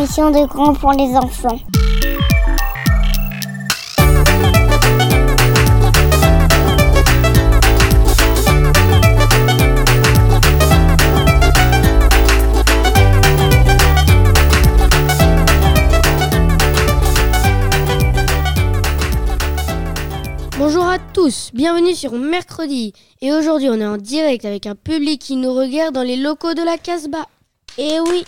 De grands pour les enfants. Bonjour à tous, bienvenue sur Mercredi. Et aujourd'hui, on est en direct avec un public qui nous regarde dans les locaux de la Casbah. Et oui.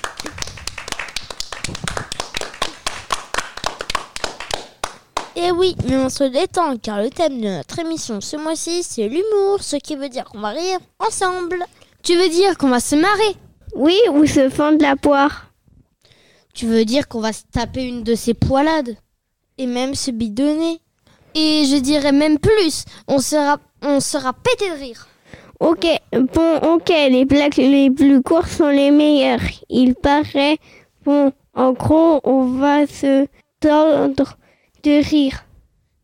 Et oui, mais on se détend car le thème de notre émission ce mois-ci, c'est l'humour, ce qui veut dire qu'on va rire ensemble. Tu veux dire qu'on va se marrer? Oui, ou se fendre la poire. Tu veux dire qu'on va se taper une de ces poilades? Et même se bidonner Et je dirais même plus, on sera, on sera pété de rire. Ok, bon, ok, les plaques les plus courtes sont les meilleures. Il paraît, bon, en gros, on va se tordre de rire.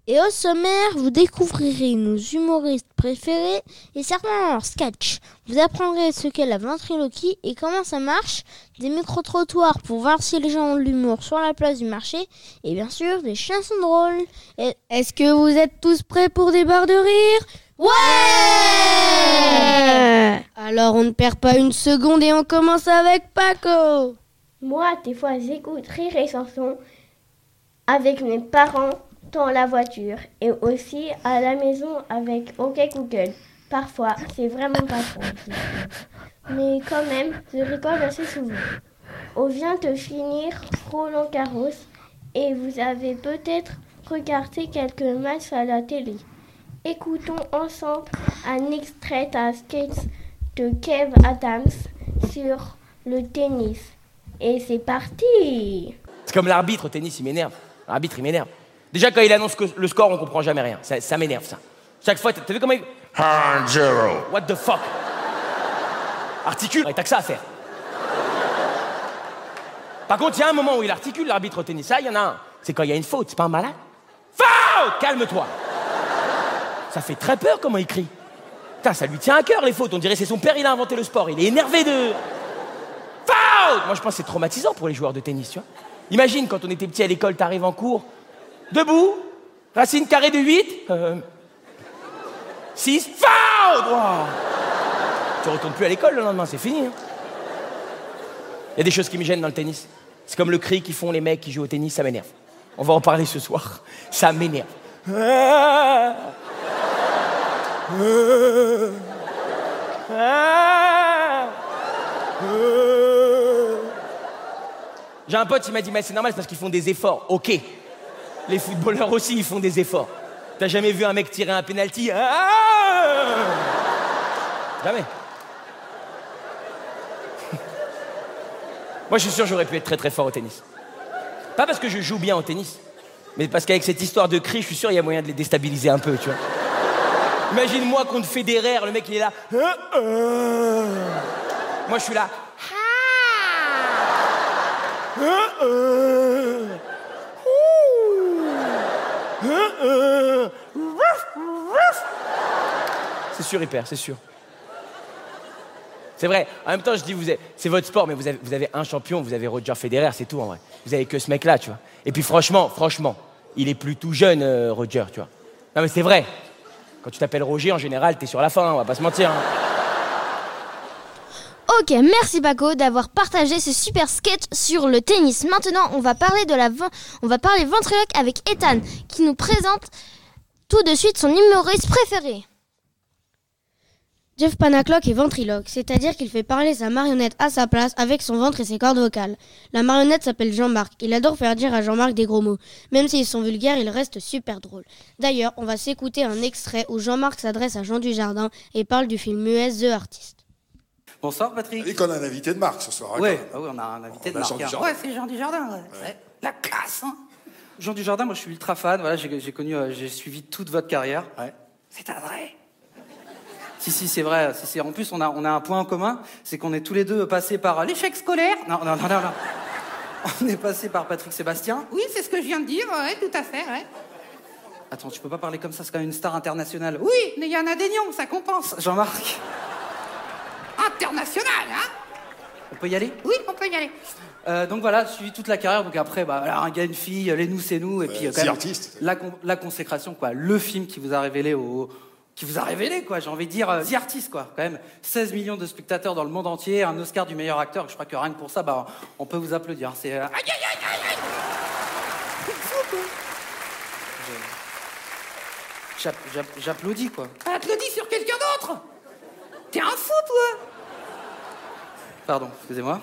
Et au sommaire, vous découvrirez nos humoristes préférés et certains leurs sketchs. Vous apprendrez ce qu'est la ventriloquie et comment ça marche, des micro-trottoirs pour voir si les gens ont de l'humour sur la place du marché et bien sûr des chansons drôles. Et Est-ce que vous êtes tous prêts pour des barres de rire? Ouais Alors on ne perd pas une seconde et on commence avec Paco Moi, des fois, j'écoute Rire et Chanson avec mes parents dans la voiture et aussi à la maison avec OK Google. Parfois, c'est vraiment pas trop. Mais quand même, je rigole assez souvent. On vient de finir Roland Garros et vous avez peut-être regardé quelques matchs à la télé. Écoutons ensemble un extrait à sketch de Kev Adams sur le tennis. Et c'est parti C'est comme l'arbitre au tennis, il m'énerve. L'arbitre, il m'énerve. Déjà, quand il annonce que le score, on comprend jamais rien. Ça, ça m'énerve, ça. Chaque fois, t'as vu comment il... Hard zero. What the fuck? Articule, t'as que ça à faire. Par contre, il y a un moment où il articule, l'arbitre au tennis. Ça, il y en a un. C'est quand il y a une faute, c'est pas un malade Faute Calme-toi Ça fait très peur comment il crie. Putain, ça lui tient à cœur, les fautes. On dirait que c'est son père, il a inventé le sport. Il est énervé de... Faute Moi, je pense que c'est traumatisant pour les joueurs de tennis, tu vois. Imagine, quand on était petit à l'école, t'arrives en cours, debout, racine carrée de 8, euh, 6, faute Wow. Tu retournes plus à l'école le lendemain, c'est fini. hein. Il y a des choses qui me gênent dans le tennis. C'est comme le cri qu'ils font les mecs qui jouent au tennis, ça m'énerve. On va en parler ce soir. Ça m'énerve. Ah. Ah. J'ai un pote, il m'a dit, mais c'est normal, c'est parce qu'ils font des efforts. Ok. Les footballeurs aussi, ils font des efforts. T'as jamais vu un mec tirer un penalty? Ah Jamais. Moi, je suis sûr j'aurais pu être très très fort au tennis. Pas parce que je joue bien au tennis, mais parce qu'avec cette histoire de cri, je suis sûr qu'il y a moyen de les déstabiliser un peu, tu vois. Imagine-moi contre Federer, le mec il est là. Ah, ah. Moi, je suis là. C'est sûr, il perd, c'est sûr. C'est vrai. En même temps, je dis, c'est votre sport, mais vous avez, vous avez un champion, vous avez Roger Federer, c'est tout en vrai. Vous avez que ce mec-là, tu vois. Et puis franchement, franchement, il est plus tout jeune, euh, Roger, tu vois. Non mais c'est vrai. Quand tu t'appelles Roger, en général, t'es sur la fin, on va pas se mentir. hein. Ok, merci Paco d'avoir partagé ce super sketch sur le tennis. Maintenant, on va parler de la ventriloque avec Ethan qui nous présente tout de suite son humoriste préféré. Jeff Panaclock est ventriloque, c'est-à-dire qu'il fait parler sa marionnette à sa place avec son ventre et ses cordes vocales. La marionnette s'appelle Jean-Marc. Il adore faire dire à Jean-Marc des gros mots. Même s'ils sont vulgaires, il reste super drôle. D'ailleurs, on va s'écouter un extrait où Jean-Marc s'adresse à Jean Dujardin et parle du film muet The Artist. Bonsoir Patrick. Et qu'on a un invité de marque ce soir. hein, Ouais, ah ouais, on a un invité On de marque. Jean hein. Ouais, c'est Jean Dujardin. Ouais. Ouais. La classe, hein. Jean Dujardin, moi je suis ultra fan. Voilà, j'ai connu, euh, j'ai suivi toute votre carrière. Ouais. C'est un vrai. Si, si, c'est vrai. Si, si. En plus, on a, on a un point en commun, c'est qu'on est tous les deux passés par euh, l'échec scolaire. Non, non, non, non, non. On est passé par Patrick Sébastien. Oui, c'est ce que je viens de dire. Ouais, tout à fait. Ouais. Attends, tu peux pas parler comme ça, c'est quand même une star internationale. Oui, mais il y en a des nions, ça compense. Jean-Marc. International, hein On peut y aller? Oui, on peut y aller. Euh, donc voilà, j'ai suivi toute la carrière. Donc après, bah, voilà, un gars, une fille, les nous, c'est nous. Et puis, euh, quand même, Artist. la, con- la consécration, quoi. Le film qui vous a révélé au. Qui vous a révélé, quoi, j'ai envie de dire, euh, The Artist, quoi, quand même. 16 millions de spectateurs dans le monde entier, un Oscar du meilleur acteur, je crois que rien que pour ça, bah, on peut vous applaudir. C'est. euh, Aïe, aïe, aïe, aïe, J'applaudis, quoi. Applaudis sur quelqu'un d'autre? T'es un fou, toi Pardon, excusez-moi.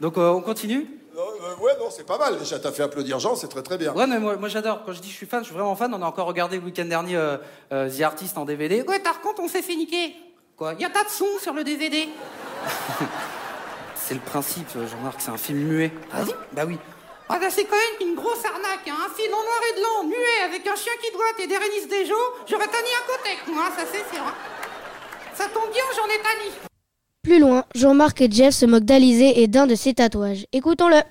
Donc, euh, on continue Non, euh, ouais, non, c'est pas mal. Déjà, t'as fait applaudir Jean, c'est très très bien. Ouais, mais moi, moi j'adore. Quand je dis je suis fan, je suis vraiment fan. On a encore regardé le week-end dernier euh, The Artist en DVD. Ouais, par contre, on s'est fait niquer. Quoi? Y a pas de son sur le DVD C'est le principe, Jean-Marc, c'est un film muet. Vas-y Bah oui. Ah bah c'est quand même une grosse arnaque, hein. Un film en noir et blanc, muet, avec un chien qui doit et des Rénis Desjos. J'aurais tanné un côté, moi, ça c'est sûr. hein. Ça tombe bien, j'en ai tanné. Plus loin, Jean-Marc et Jeff se moquent d'Alizé et d'un de ses tatouages. Écoutons-le.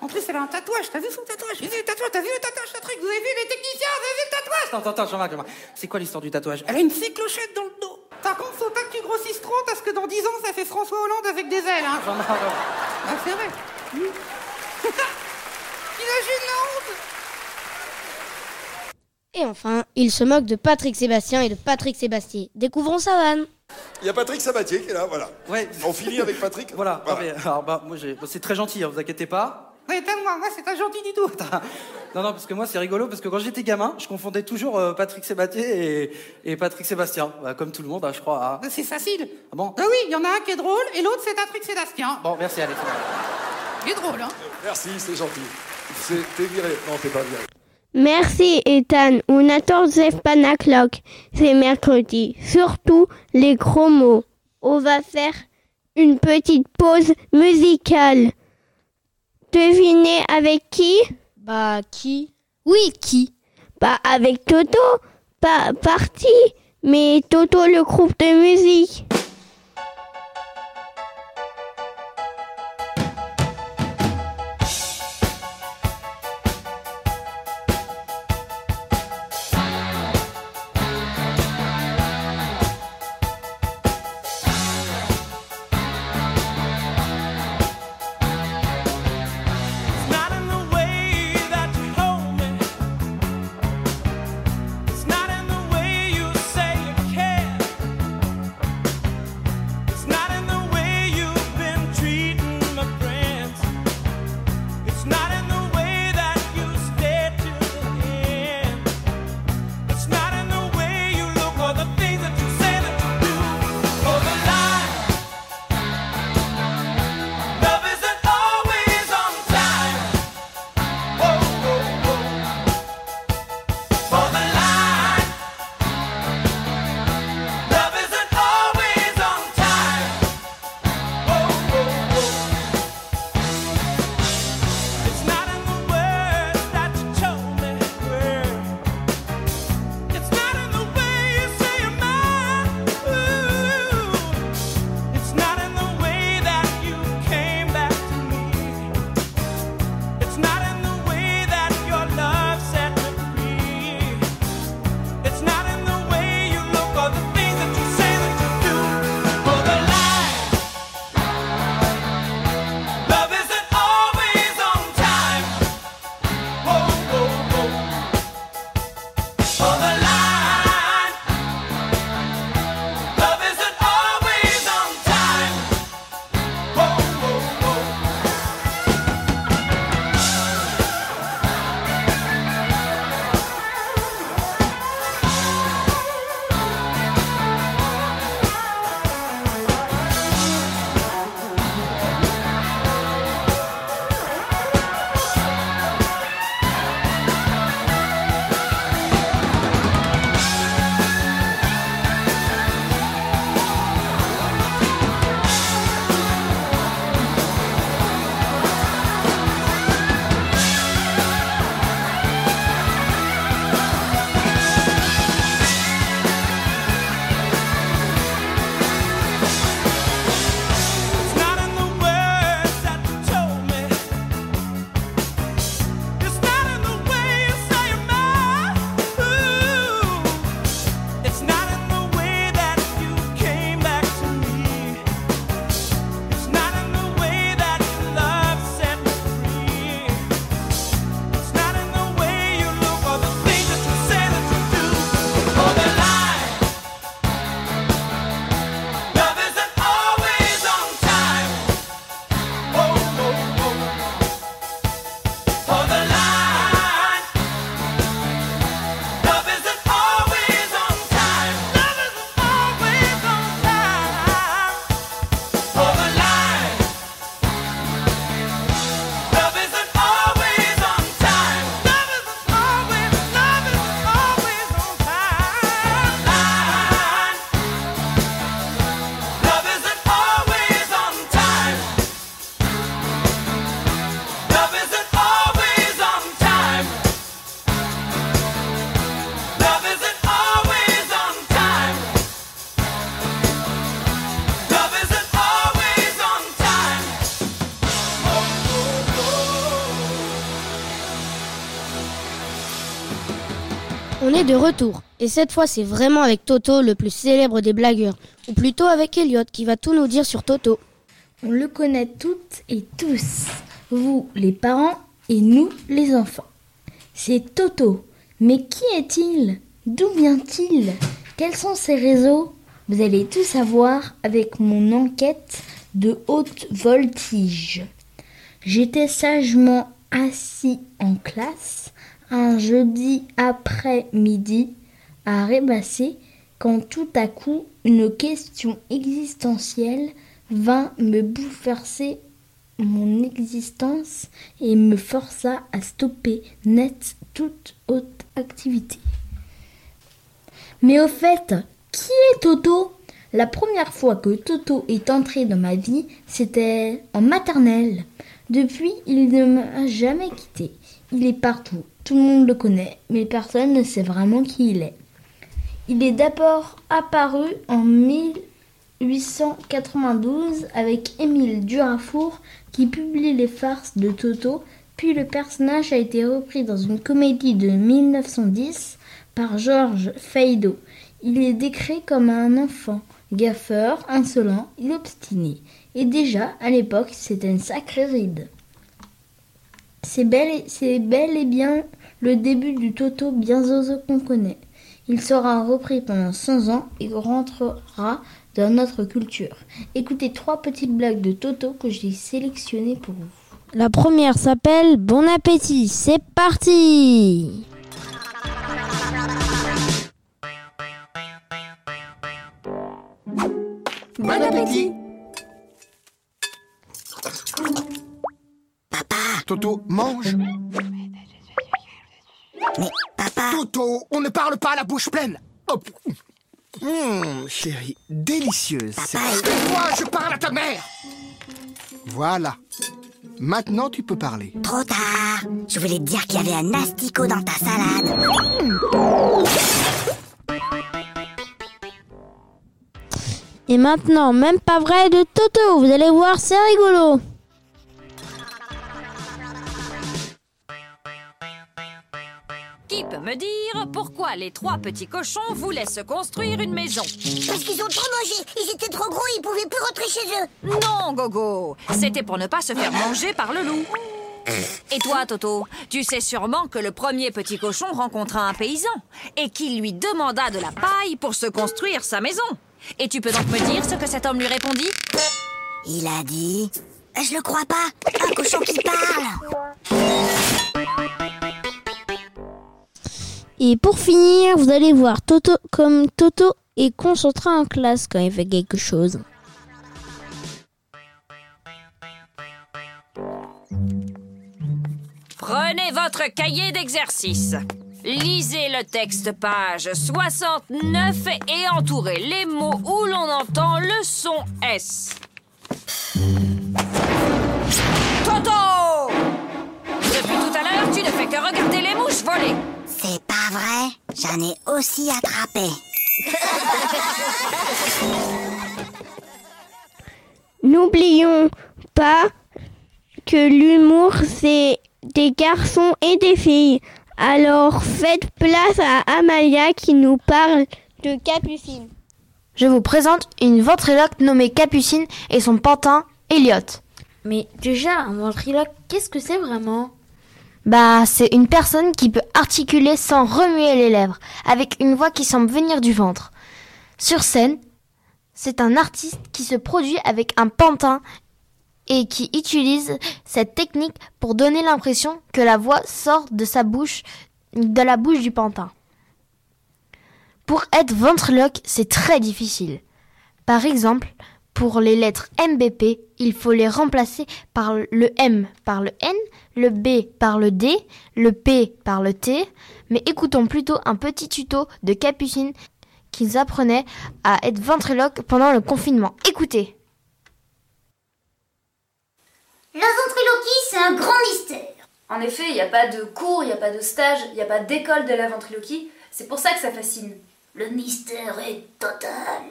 En plus, elle a un tatouage. T'as vu son tatouage? J'ai vu le tatouage. T'as vu le tatouage, Patrick? Vous avez vu les techniciens? Vous avez vu le tatouage? Attends, attends, Jean-Marc, Jean-Marc. C'est quoi l'histoire du tatouage? Elle a une cyclochette dans le dos. Par contre, faut pas que tu grossisses trop parce que dans 10 ans, ça fait François Hollande avec des ailes, hein, Jean-Marc. Ah, c'est vrai. Imagine la honte Et enfin, il se moque de Patrick Sébastien et de Patrick Sébastien. Découvrons sa vanne. Il y a Patrick Sabatier qui est là, voilà. Ouais. On finit avec Patrick Voilà. Ah, mais, alors, bah, moi, j'ai- bah, c'est très gentil, hein, vous inquiétez pas. Oui, moi, moi, c'est pas gentil du tout. Non, non, parce que moi, c'est rigolo, parce que quand j'étais gamin, je confondais toujours euh, Patrick Sébastien et, et Patrick Sébastien. Bah, comme tout le monde, hein, je crois. hein. C'est facile. Ah bon Ah oui, il y en a un qui est drôle et l'autre, c'est Patrick Sébastien. Bon, merci, bon. Il est drôle, hein Merci, c'est gentil. C'est- T'es viré. Non, t'es pas viré. Merci Ethan ou Nathan Zef Panaclock. C'est mercredi. Surtout les gros mots. On va faire une petite pause musicale. Devinez avec qui? Bah, qui? Oui, qui? Pas avec Toto. Pas parti. Mais Toto le groupe de musique. On est de retour, et cette fois c'est vraiment avec Toto, le plus célèbre des blagueurs, ou plutôt avec Elliot qui va tout nous dire sur Toto. On le connaît toutes et tous, vous les parents et nous les enfants. C'est Toto. Mais qui est-il? D'où vient-il? Quels sont ses réseaux? Vous allez tout savoir avec mon enquête de haute voltige. J'étais sagement assis en classe un jeudi après-midi à rêvasser quand tout à coup une question existentielle vint me bouleverser mon existence et me força à stopper net toute haute activité. Mais au fait, qui est Toto? La première fois que Toto est entré dans ma vie, c'était en maternelle. Depuis, il ne m'a jamais quitté. Il est partout, tout le monde le connaît, mais personne ne sait vraiment qui il est. Il est d'abord apparu en 1892 avec Émile Durafour qui publie les farces de Toto, puis le personnage a été repris dans une comédie de 1910 par Georges Feydeau. Il est décrit comme un enfant, gaffeur, insolent et obstiné. Et déjà, à l'époque, c'était une sacrée ride. C'est bel, et- c'est bel et bien le début du Toto bien zozo qu'on connaît. Il sera repris pendant 100 ans et rentrera dans notre culture. Écoutez trois petites blagues de Toto que j'ai sélectionnées pour vous. La première s'appelle Bon appétit, c'est parti Bon appétit Toto, mange. Mais papa Toto, on ne parle pas à la bouche pleine. Hop. Hum, chérie, délicieuse. Papa, C'est- Moi, je parle à ta mère. Voilà. Maintenant, tu peux parler. Trop tard Je voulais te dire qu'il y avait un asticot dans ta salade. Et maintenant, même pas vrai de Toto, vous allez voir, c'est rigolo Qui peut me dire pourquoi les trois petits cochons voulaient se construire une maison Parce qu'ils ont trop mangé. Ils étaient trop gros, ils pouvaient plus rentrer chez eux. Non, Gogo. C'était pour ne pas se faire manger par le loup. Et toi, Toto, tu sais sûrement que le premier petit cochon rencontra un paysan et qu'il lui demanda de la paille pour se construire sa maison. Et tu peux donc me dire ce que cet homme lui répondit? Il a dit... Je le crois pas. Un cochon qui parle Et pour finir, vous allez voir Toto comme Toto est concentré en classe quand il fait quelque chose. Prenez votre cahier d'exercice. Lisez le texte page 69 et entourez les mots où l'on entend le son S. Toto Depuis tout à l'heure, tu ne fais que regarder les mouches voler. Pas vrai J'en ai aussi attrapé. N'oublions pas que l'humour, c'est des garçons et des filles. Alors faites place à Amalia qui nous parle de Capucine. Je vous présente une ventriloque nommée Capucine et son pantin Elliot. Mais déjà, un ventriloque, qu'est-ce que c'est vraiment? Bah, c'est une personne qui peut articuler sans remuer les lèvres, avec une voix qui semble venir du ventre. Sur scène, c'est un artiste qui se produit avec un pantin et qui utilise cette technique pour donner l'impression que la voix sort de sa bouche, de la bouche du pantin. Pour être ventriloque, c'est très difficile. Par exemple, pour les lettres MBP, il faut les remplacer par le M par le N, le B par le D, le P par le T. Mais écoutons plutôt un petit tuto de Capucine qu'ils apprenaient à être ventriloque pendant le confinement. Écoutez. La ventriloquie, c'est un grand mystère. En effet, il n'y a pas de cours, il n'y a pas de stage, il n'y a pas d'école de la ventriloquie. C'est pour ça que ça fascine. Le mystère est total.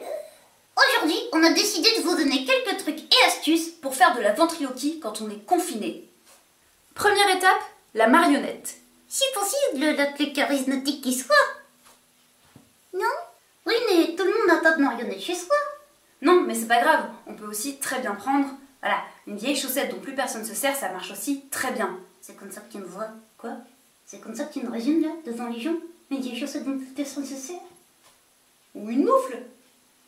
Aujourd'hui, on a décidé de vous donner quelques trucs et astuces Pour faire de la ventriloquie quand on est confiné. Première étape, la marionnette. Si possible, la plus charismatique qui soit. Non? Oui, mais tout le monde n'a pas de marionnette chez soi. Non, mais c'est pas grave, on peut aussi très bien prendre. Voilà, une vieille chaussette dont plus personne se sert, ça marche aussi très bien. C'est comme ça que tu me vois. Quoi? C'est comme ça que tu me résumes là, devant les gens? Une vieille chaussette dont plus personne se sert? Ou une moufle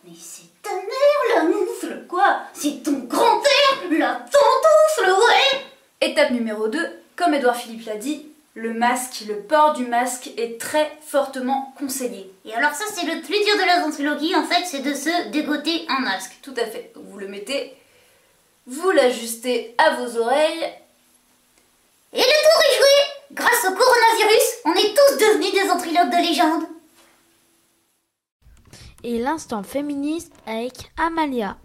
Mais c'est ta mère la moufle Quoi? C'est ton grand-père La tontoufle, ouais Étape numéro 2, comme Edouard Philippe l'a dit, le masque, le port du masque est très fortement conseillé. Et alors ça c'est le plus dur de la ventriloquie en fait, c'est de se dégoter un masque. Tout à fait. Vous le mettez, vous l'ajustez à vos oreilles. Et le tour est joué Grâce au coronavirus, on est tous devenus des ventriloques de légende. Et l'instant féministe avec Amalia.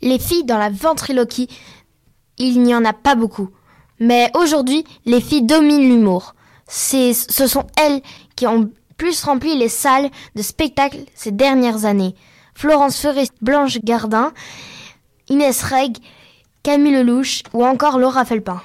Les filles dans la ventriloquie, il n'y en a pas beaucoup. Mais aujourd'hui, les filles dominent l'humour. Ce sont elles qui ont plus rempli les salles de spectacle ces dernières années. Florence Ferré, Blanche Gardin, Inès Reg, Camille Lelouch ou encore Laura Felpin.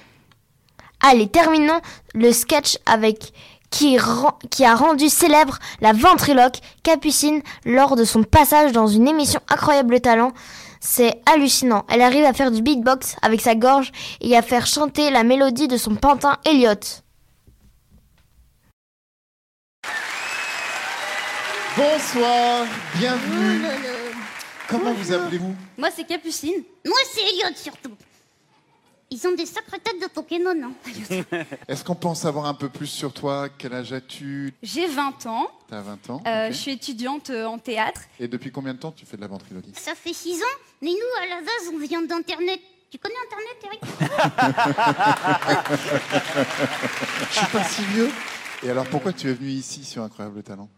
Allez, terminons le sketch avec qui, rend- qui a rendu célèbre la ventriloque Capucine lors de son passage dans une émission Incroyable Talent. C'est hallucinant. Elle arrive à faire du beatbox avec sa gorge et à faire chanter la mélodie de son pantin Elliot. Bonsoir, bienvenue. Comment vous appelez-vous? Moi c'est Capucine. Moi c'est Elliot surtout. Ils ont des sacrées têtes de Pokémon, hein. Est-ce qu'on peut en savoir un peu plus sur toi? Quel âge as-tu? J'ai 20 ans. T'as 20 ans Euh. Je suis étudiante euh, en théâtre. Et depuis combien de temps tu fais de la ventriloquie Ça fait 6 ans, mais nous à la base on vient d'internet. Tu connais internet, Eric? Je suis pas si vieux. Et alors pourquoi tu es venu ici sur Incroyable Talent?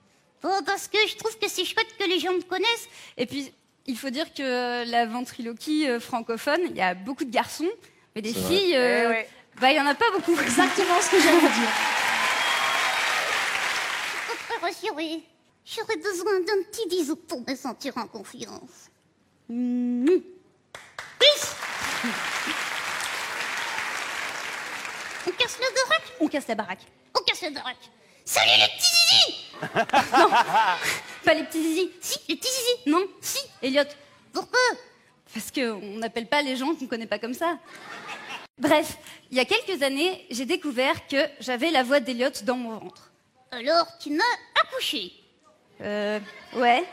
Oh, parce que je trouve que c'est chouette que les gens me connaissent. Et puis, il faut dire que la ventriloquie euh, francophone, il y a beaucoup de garçons, mais des filles, euh, Eh ouais. bah, il y en a pas beaucoup. Exactement ce que j'allais dire. Rassuré. J'aurais besoin d'un petit bisou pour me sentir en confiance. Peace. On casse le baraque? On casse la baraque. On casse le baraque. Salut les petits zizi non, pas les petits zizi. Si, les petits zizi. Non, si, Elliot. Pourquoi Parce qu'on n'appelle pas les gens qu'on connaît pas comme ça. Bref, il y a quelques années, j'ai découvert que j'avais la voix d'Elliot dans mon ventre. Alors, tu m'as accouché. Euh, ouais.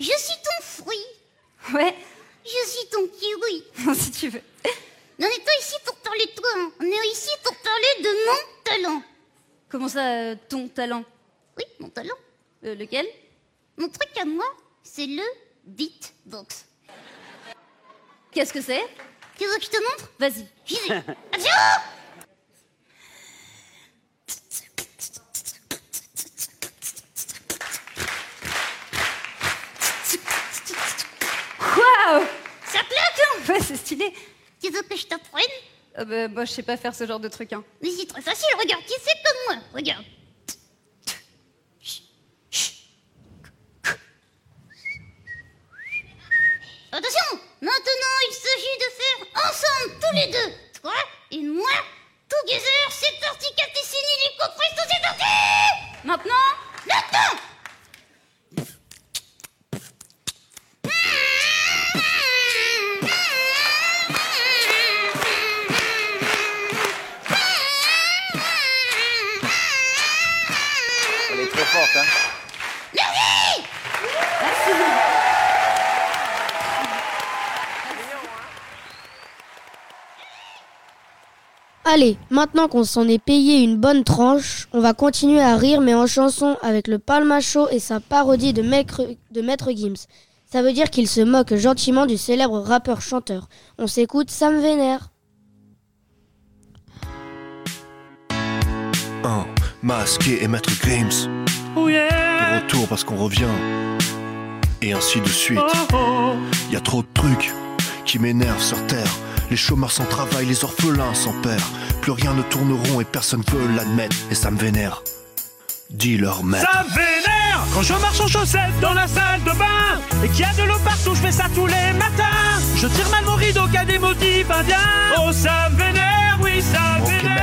Je suis ton fruit. Ouais. Je suis ton kiwi. si tu veux. On n'est pas ici pour parler de toi, hein. on est ici pour parler de mon talent. Comment ça, euh, ton talent? Oui, mon talent. Euh, lequel? Mon truc à moi, c'est le beatbox. Qu'est-ce que c'est? Tu veux que je te montre? Vas-y. J'y vais. Attention Waouh Ça claque Ouais, c'est stylé. Tu veux que je t'apprenne? Euh, bah, moi, je sais pas faire ce genre de truc. Hein. Mais c'est très facile, regarde, tu fais comme moi, regarde. Attention Maintenant, il s'agit de faire ensemble, tous les deux, toi maintenant qu'on s'en est payé une bonne tranche, on va continuer à rire mais en chanson avec le Palmacho et sa parodie de Maître, de Maître Gims. Ça veut dire qu'il se moque gentiment du célèbre rappeur-chanteur. On s'écoute Sam Vénère. Un, masqué et maître Grims. Oh yeah. De retour parce qu'on revient. Et ainsi de suite. Y a trop de trucs qui m'énervent sur terre. Les chômeurs sans travail, les orphelins sans père. Plus rien ne tourne rond et personne veut l'admettre. Et ça me vénère. Dis leur maître. Ça me vénère quand je marche en chaussettes dans la salle de bain et qu'il y a de l'eau partout, je fais ça tous les matins. Je tire mal mon rideau qui a des motifs indiens. Oh, ça me vénère, oui, ça me vénère.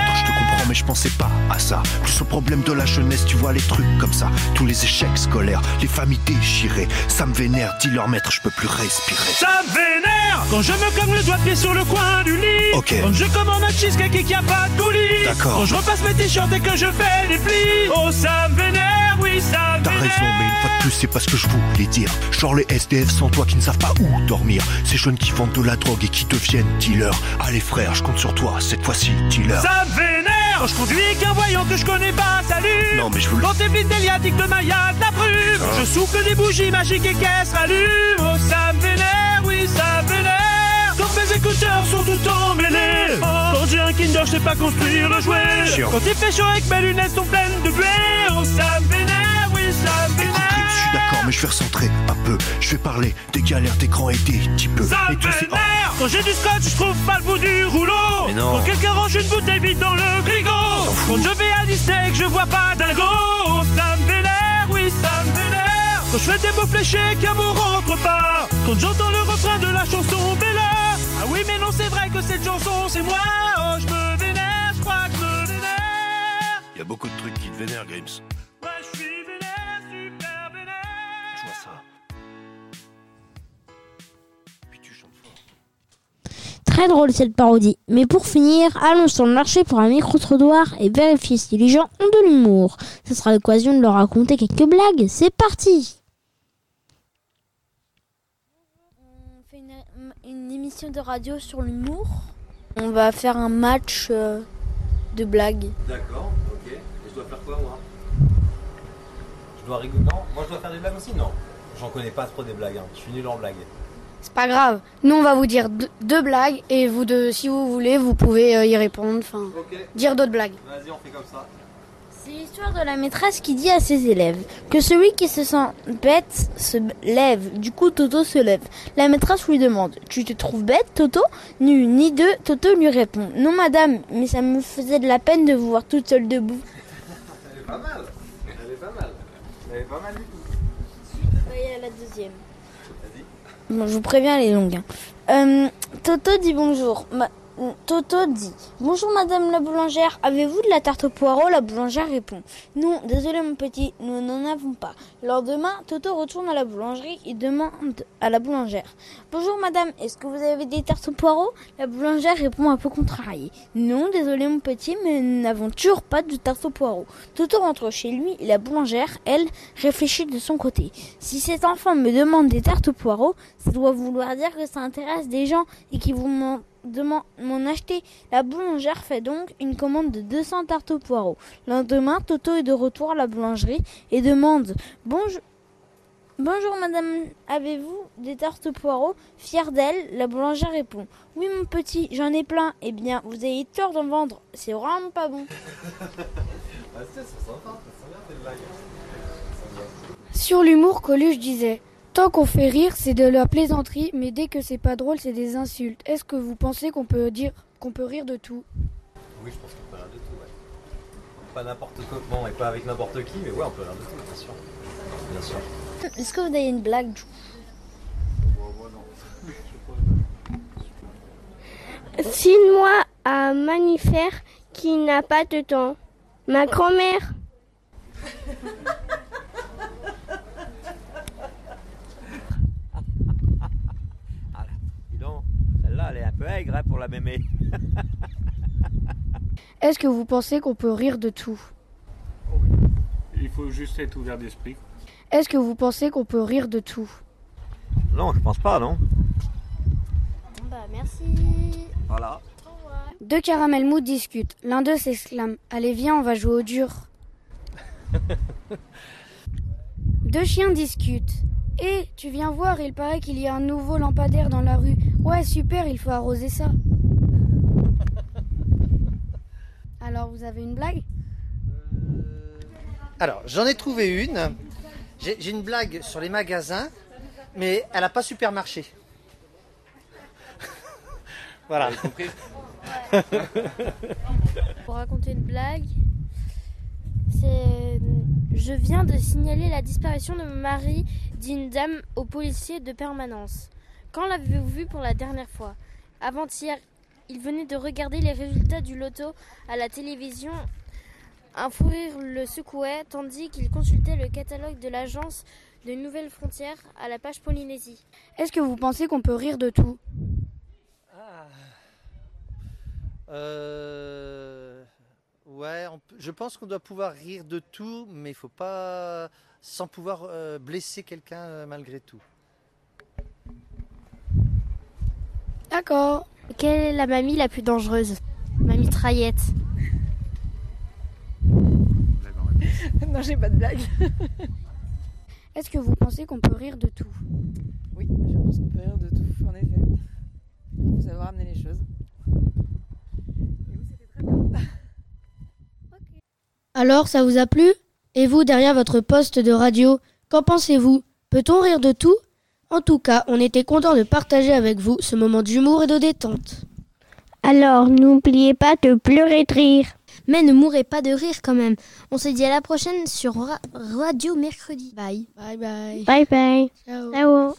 Mais je pensais pas à ça. Plus au problème de la jeunesse, tu vois les trucs comme ça. Tous les échecs scolaires, les familles déchirées. Ça me vénère, dis leur maître, je peux plus respirer. Ça me vénère quand je me cogne le doigt de pied sur le coin du lit. Ok. Quand je commande un cheesecake et qu'il n'y a pas de coulis. D'accord. Quand je repasse mes t-shirts et que je fais les plis. Oh, ça me vénère, oui, ça me T'as raison, mais une fois de plus, c'est pas ce que je voulais dire. Genre les SDF sans toi qui ne savent pas où dormir. Ces jeunes qui vendent de la drogue et qui deviennent dealers. Allez frère, je compte sur toi, cette fois-ci, dealer. Ça me vénère quand je conduis qu'un voyant que je connais pas, salut. Non, mais je Quand t'es vite déliatique de Maya, de la brume. Je souffle des bougies magiques et se rallument Oh, ça me vénère, oui, ça me vénère. Quand mes écouteurs sont tout emmêlés. Quand j'ai un Kinder, je sais pas construire le jouet. Chiant. Quand il fait chaud et que mes lunettes sont pleines de buée Oh, ça me vénère, je vais recentrer un peu. Je vais parler des galères d'écran et des petits peu. Ça vénère Quand j'ai du scotch, je trouve pas le bout du rouleau. Mais non. Quand quelqu'un range une bouteille vide dans le frigo. Quand je vais à que je vois pas dingo. Oh, Ça me vénère, oui, ça me vénère Quand je fais des mots fléchés qu'un mot rentre pas. Quand j'entends le refrain de la chanson Bella Ah oui, mais non, c'est vrai que cette chanson, c'est moi. Oh, je me vénère, je crois que je me vénère. Il y a beaucoup de trucs qui te vénèrent, Grims. Très drôle cette parodie. Mais pour finir, allons sur le marché pour un micro-trottoir et vérifier si les gens ont de l'humour. Ce sera l'occasion de leur raconter quelques blagues. C'est parti On fait une, émission de radio sur l'humour. On va faire un match euh, de blagues. D'accord, ok. Et je dois faire quoi moi? Je dois rigoler Non Moi je dois faire des blagues aussi? Non. J'en connais pas trop des blagues, hein. je suis nul en blagues. C'est pas grave. Nous, on va vous dire deux, blagues et vous deux, si vous voulez, vous pouvez euh, y répondre. Enfin, dire d'autres blagues. Vas-y, on fait comme ça. C'est l'histoire de la maîtresse qui dit à ses élèves que celui qui se sent bête se lève. Du coup, Toto se lève. La maîtresse lui demande Tu te trouves bête, Toto? Ni une ni deux. Toto lui répond Non, madame, mais ça me faisait de la peine de vous voir toute seule debout. Elle est pas mal. Elle est pas mal. Elle est pas mal du tout. Il y a la deuxième. Je vous préviens, elle est longue. hein. Euh, Toto dit bonjour. Toto dit Bonjour madame la boulangère, avez-vous de la tarte au poireau La boulangère répond Non, désolé mon petit, nous n'en avons pas. Le lendemain, Toto retourne à la boulangerie et demande à la boulangère Bonjour madame, est-ce que vous avez des tartes au poireau La boulangère répond un peu contrariée Non, désolé mon petit, mais nous n'avons toujours pas de tarte au poireau. Toto rentre chez lui et la boulangère, elle, réfléchit de son côté. Si cet enfant me demande des tartes au poireau, ça doit vouloir dire que ça intéresse des gens et qu'ils vont m'en acheter. La boulangère fait donc une commande de 200 tartes au poireau. Le lendemain, Toto est de retour à la boulangerie et demande Bonjour. Bonjour madame, avez-vous des tartes au poireau? Fière d'elle, la boulangère répond Oui mon petit, j'en ai plein. Eh bien, vous avez tort d'en vendre, c'est vraiment pas bon. Ah. Sur l'humour, Coluche disait Tant qu'on fait rire, c'est de la plaisanterie, mais dès que c'est pas drôle, c'est des insultes. Est-ce que vous pensez qu'on peut dire qu'on peut rire de tout? Oui, je pense qu'on peut rire de tout, ouais. Pas n'importe comment et pas avec n'importe qui, mais ouais, on peut rire de tout, bien sûr. Bien sûr. Est-ce que vous avez une blague Cite-moi un mammifère qui n'a pas de temps. Ma grand-mère. Dis donc, celle-là, elle est un peu aigre hein, pour la mémé. Est-ce que vous pensez qu'on peut rire de tout? Il faut juste être ouvert d'esprit. Est-ce que vous pensez qu'on peut rire de tout? Non, je pense pas, non Bah merci. Voilà. Deux caramels mous discutent. L'un d'eux s'exclame Allez, viens, on va jouer au dur. Deux chiens discutent. Hé, tu viens voir, il paraît qu'il y a un nouveau lampadaire dans la rue. Ouais, super, il faut arroser ça. Alors, vous avez une blague? Alors, j'en ai trouvé une. J'ai une blague sur les magasins, mais elle n'a pas super marché. voilà. Pour raconter une blague, c'est je viens de signaler la disparition de mon mari d'une dame au policier de permanence. Quand l'avez-vous vu pour la dernière fois? Avant-hier, Il venait de regarder les résultats du loto à la télévision. Un fou rire le secouait tandis qu'il consultait le catalogue de l'agence de Nouvelles Frontières à la page Polynésie. Est-ce que vous pensez qu'on peut rire de tout? Euh... Ouais, on je pense qu'on doit pouvoir rire de tout, mais il faut pas sans pouvoir euh, blesser quelqu'un euh, malgré tout. D'accord. Quelle est la mamie la plus dangereuse? Ma mitraillette. non, j'ai pas de blague. Est-ce que vous pensez qu'on peut rire de tout? Oui, je pense qu'on peut rire de tout, en effet. Il faut savoir amener les choses. Et vous, c'était très bien. Alors, ça vous a plu? Et vous, derrière votre poste de radio, qu'en pensez-vous? Peut-on rire de tout? En tout cas, on était content de partager avec vous ce moment d'humour et de détente. Alors, n'oubliez pas de pleurer de rire. Mais ne mourrez pas de rire quand même. On se dit à la prochaine sur Ra- Radio Mercredi. Bye. Bye bye. Bye bye. Ciao. Ciao.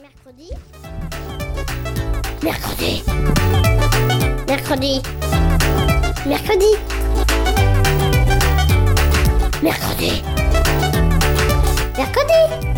Mercredi. Mercredi. Mercredi. Mercredi. Mercredi. Mercredi.